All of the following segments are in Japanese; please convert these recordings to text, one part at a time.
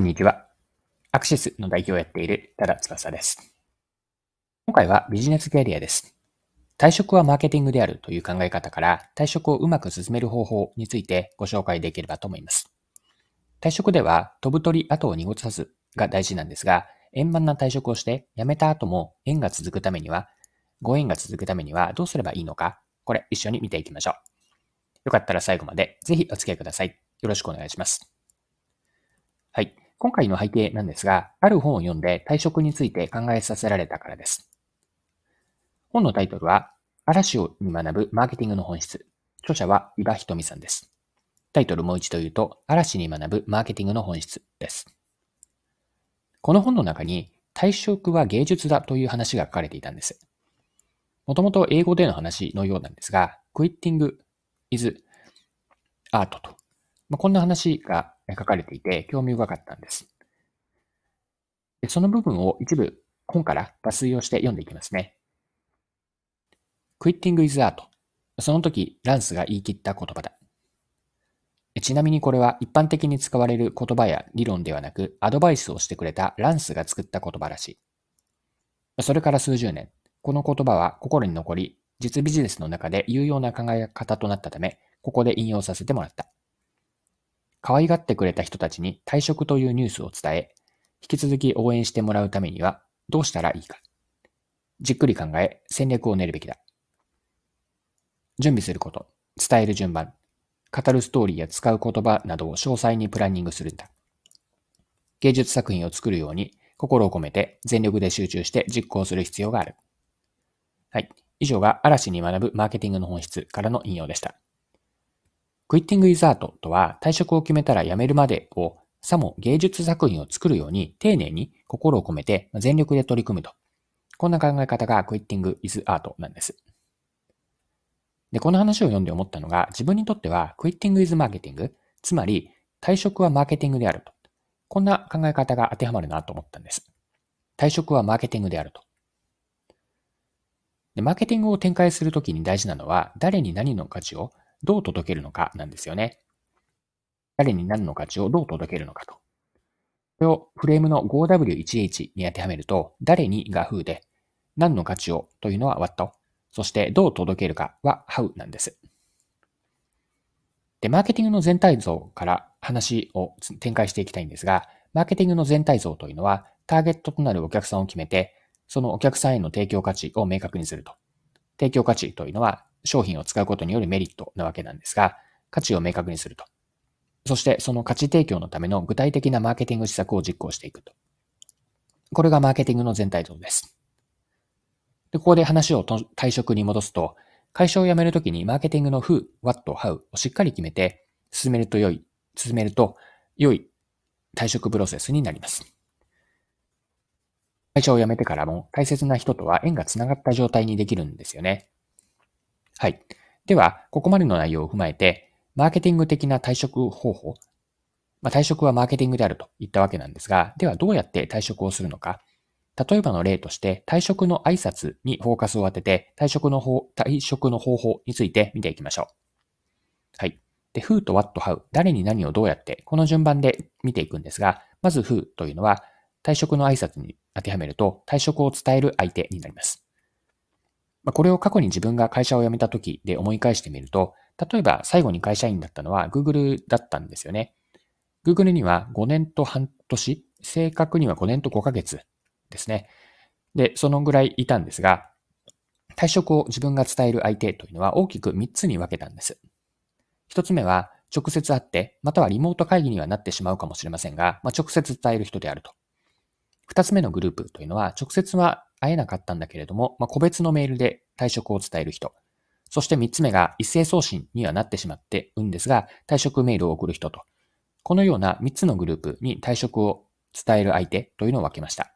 こんにちは。アクシスの代表をやっている多田翼です。今回はビジネスキャリアです。退職はマーケティングであるという考え方から退職をうまく進める方法についてご紹介できればと思います。退職では飛ぶ鳥後を濁さずが大事なんですが、円満な退職をして辞めた後も縁が続くためには、ご縁が続くためにはどうすればいいのか、これ一緒に見ていきましょう。よかったら最後までぜひお付き合いください。よろしくお願いします。はい。今回の背景なんですが、ある本を読んで退職について考えさせられたからです。本のタイトルは、嵐をに学ぶマーケティングの本質。著者は伊庭ひとみさんです。タイトルもう一度言うと、嵐に学ぶマーケティングの本質です。この本の中に、退職は芸術だという話が書かれていたんです。もともと英語での話のようなんですが、quitting is art と。まあ、こんな話が書かれていて興味深かったんです。でその部分を一部本から抜粋をして読んでいきますね。Quitting is art. その時、ランスが言い切った言葉だ。ちなみにこれは一般的に使われる言葉や理論ではなく、アドバイスをしてくれたランスが作った言葉らしい。それから数十年、この言葉は心に残り、実ビジネスの中で有用な考え方となったため、ここで引用させてもらった。可愛がってくれた人たちに退職というニュースを伝え、引き続き応援してもらうためにはどうしたらいいか。じっくり考え、戦略を練るべきだ。準備すること、伝える順番、語るストーリーや使う言葉などを詳細にプランニングするんだ。芸術作品を作るように心を込めて全力で集中して実行する必要がある。はい。以上が嵐に学ぶマーケティングの本質からの引用でした。クイッティングイザートとは退職を決めたら辞めるまでをさも芸術作品を作るように丁寧に心を込めて全力で取り組むと。こんな考え方がクイッティングイズアートなんです。で、この話を読んで思ったのが自分にとってはクイッティングイズマーケティング、つまり退職はマーケティングであると。こんな考え方が当てはまるなと思ったんです。退職はマーケティングであると。でマーケティングを展開するときに大事なのは誰に何の価値をどう届けるのかなんですよね。誰に何の価値をどう届けるのかと。これをフレームの 5W1H に当てはめると、誰にが who で、何の価値をというのは what、そしてどう届けるかは how なんです。で、マーケティングの全体像から話を展開していきたいんですが、マーケティングの全体像というのは、ターゲットとなるお客さんを決めて、そのお客さんへの提供価値を明確にすると。提供価値というのは、商品を使うことによるメリットなわけなんですが、価値を明確にすると。そしてその価値提供のための具体的なマーケティング施策を実行していくと。これがマーケティングの全体像です。で、ここで話を退職に戻すと、会社を辞めるときにマーケティングの who, what, how をしっかり決めて進めると良い、進めると良い退職プロセスになります。会社を辞めてからも大切な人とは縁がつながった状態にできるんですよね。はい。では、ここまでの内容を踏まえて、マーケティング的な退職方法、まあ、退職はマーケティングであると言ったわけなんですが、ではどうやって退職をするのか。例えばの例として、退職の挨拶にフォーカスを当てて、退職の方、退職の方法について見ていきましょう。はい。で、who と what, how、誰に何をどうやって、この順番で見ていくんですが、まず who というのは、退職の挨拶に当てはめると、退職を伝える相手になります。まあ、これを過去に自分が会社を辞めた時で思い返してみると、例えば最後に会社員だったのは Google だったんですよね。Google には5年と半年、正確には5年と5ヶ月ですね。で、そのぐらいいたんですが、退職を自分が伝える相手というのは大きく3つに分けたんです。1つ目は直接会って、またはリモート会議にはなってしまうかもしれませんが、まあ、直接伝える人であると。2つ目のグループというのは直接は会えなかったんだけれども、まあ、個別のメールで退職を伝える人。そして3つ目が一斉送信にはなってしまってうんですが、退職メールを送る人と。このような3つのグループに退職を伝える相手というのを分けました。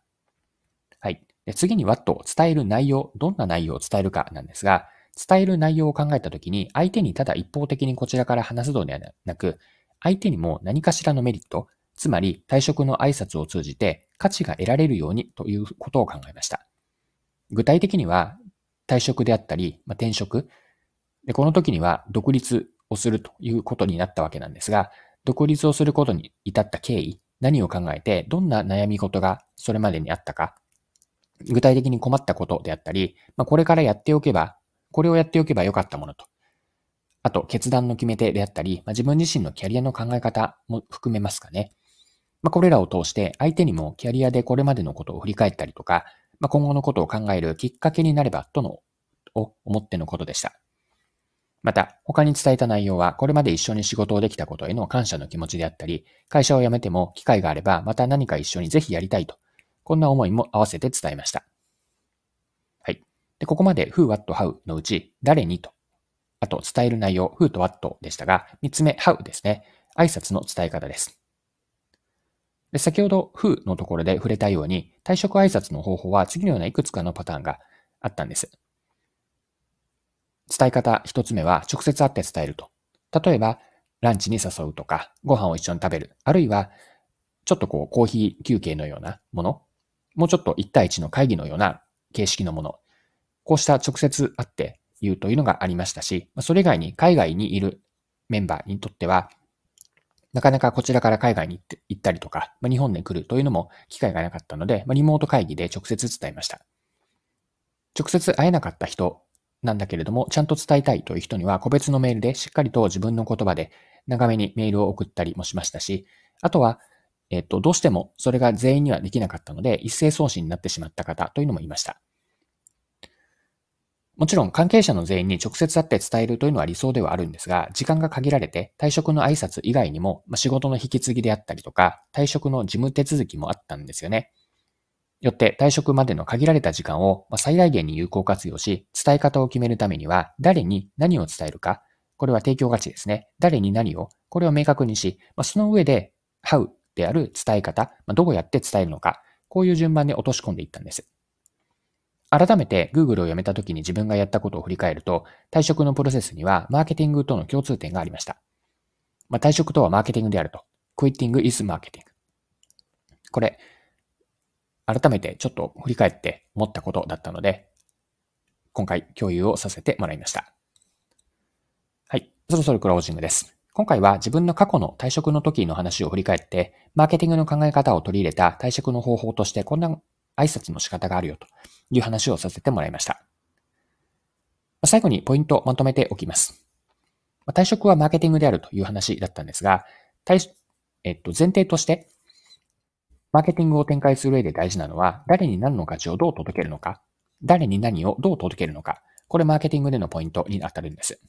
はい。で次に What を伝える内容、どんな内容を伝えるかなんですが、伝える内容を考えたときに、相手にただ一方的にこちらから話すのではなく、相手にも何かしらのメリット、つまり退職の挨拶を通じて価値が得られるようにということを考えました。具体的には退職であったり、まあ、転職で、この時には独立をするということになったわけなんですが、独立をすることに至った経緯、何を考えて、どんな悩み事がそれまでにあったか、具体的に困ったことであったり、まあ、これからやっておけば、これをやっておけばよかったものと。あと、決断の決め手であったり、まあ、自分自身のキャリアの考え方も含めますかね。まあ、これらを通して相手にもキャリアでこれまでのことを振り返ったりとか、まあ、今後のことを考えるきっかけになればとの、を思ってのことでした。また、他に伝えた内容は、これまで一緒に仕事をできたことへの感謝の気持ちであったり、会社を辞めても機会があれば、また何か一緒にぜひやりたいと、こんな思いも合わせて伝えました。はい。で、ここまで who, what, how のうち、誰にと、あと伝える内容、who と what でしたが、三つ目、how ですね。挨拶の伝え方です。で先ほど who のところで触れたように、退職挨拶の方法は次のようないくつかのパターンがあったんです。伝え方一つ目は直接会って伝えると。例えば、ランチに誘うとか、ご飯を一緒に食べる。あるいは、ちょっとこう、コーヒー休憩のようなもの。もうちょっと1対1の会議のような形式のもの。こうした直接会って言うというのがありましたし、それ以外に海外にいるメンバーにとっては、なかなかこちらから海外に行ったりとか、まあ、日本に来るというのも機会がなかったので、まあ、リモート会議で直接伝えました。直接会えなかった人なんだけれども、ちゃんと伝えたいという人には、個別のメールでしっかりと自分の言葉で長めにメールを送ったりもしましたし、あとは、えっと、どうしてもそれが全員にはできなかったので、一斉送信になってしまった方というのもいました。もちろん関係者の全員に直接会って伝えるというのは理想ではあるんですが、時間が限られて退職の挨拶以外にも、まあ、仕事の引き継ぎであったりとか、退職の事務手続きもあったんですよね。よって退職までの限られた時間を最大限に有効活用し、伝え方を決めるためには、誰に何を伝えるか、これは提供価値ですね。誰に何を、これを明確にし、その上で、how である伝え方、どうやって伝えるのか、こういう順番で落とし込んでいったんです。改めて Google を辞めた時に自分がやったことを振り返ると、退職のプロセスにはマーケティングとの共通点がありました。まあ、退職とはマーケティングであると。Quitting is marketing。これ、改めてちょっと振り返って思ったことだったので、今回共有をさせてもらいました。はい。そろそろクロージングです。今回は自分の過去の退職の時の話を振り返って、マーケティングの考え方を取り入れた退職の方法としてこんな挨拶の仕方があるよという話をさせてもらいました。最後にポイントをまとめておきます。退職はマーケティングであるという話だったんですが、えっと、前提としてマーケティングを展開する上で大事なのは、誰に何の価値をどう届けるのか、誰に何をどう届けるのか、これマーケティングでのポイントに当たるんです。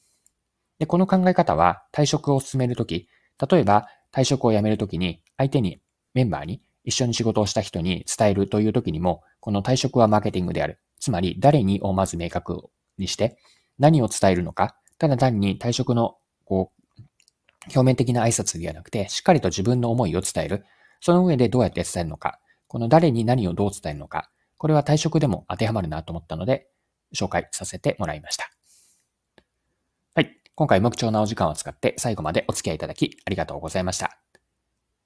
で、この考え方は退職を進めるとき、例えば退職を辞めるときに相手に、メンバーに一緒に仕事をした人に伝えるというときにも、この退職はマーケティングである。つまり誰にをまず明確にして、何を伝えるのか、ただ単に退職のこう表面的な挨拶ではなくて、しっかりと自分の思いを伝える。その上でどうやって伝えるのか、この誰に何をどう伝えるのか、これは退職でも当てはまるなと思ったので、紹介させてもらいました。はい。今回も貴重なお時間を使って最後までお付き合いいただきありがとうございました。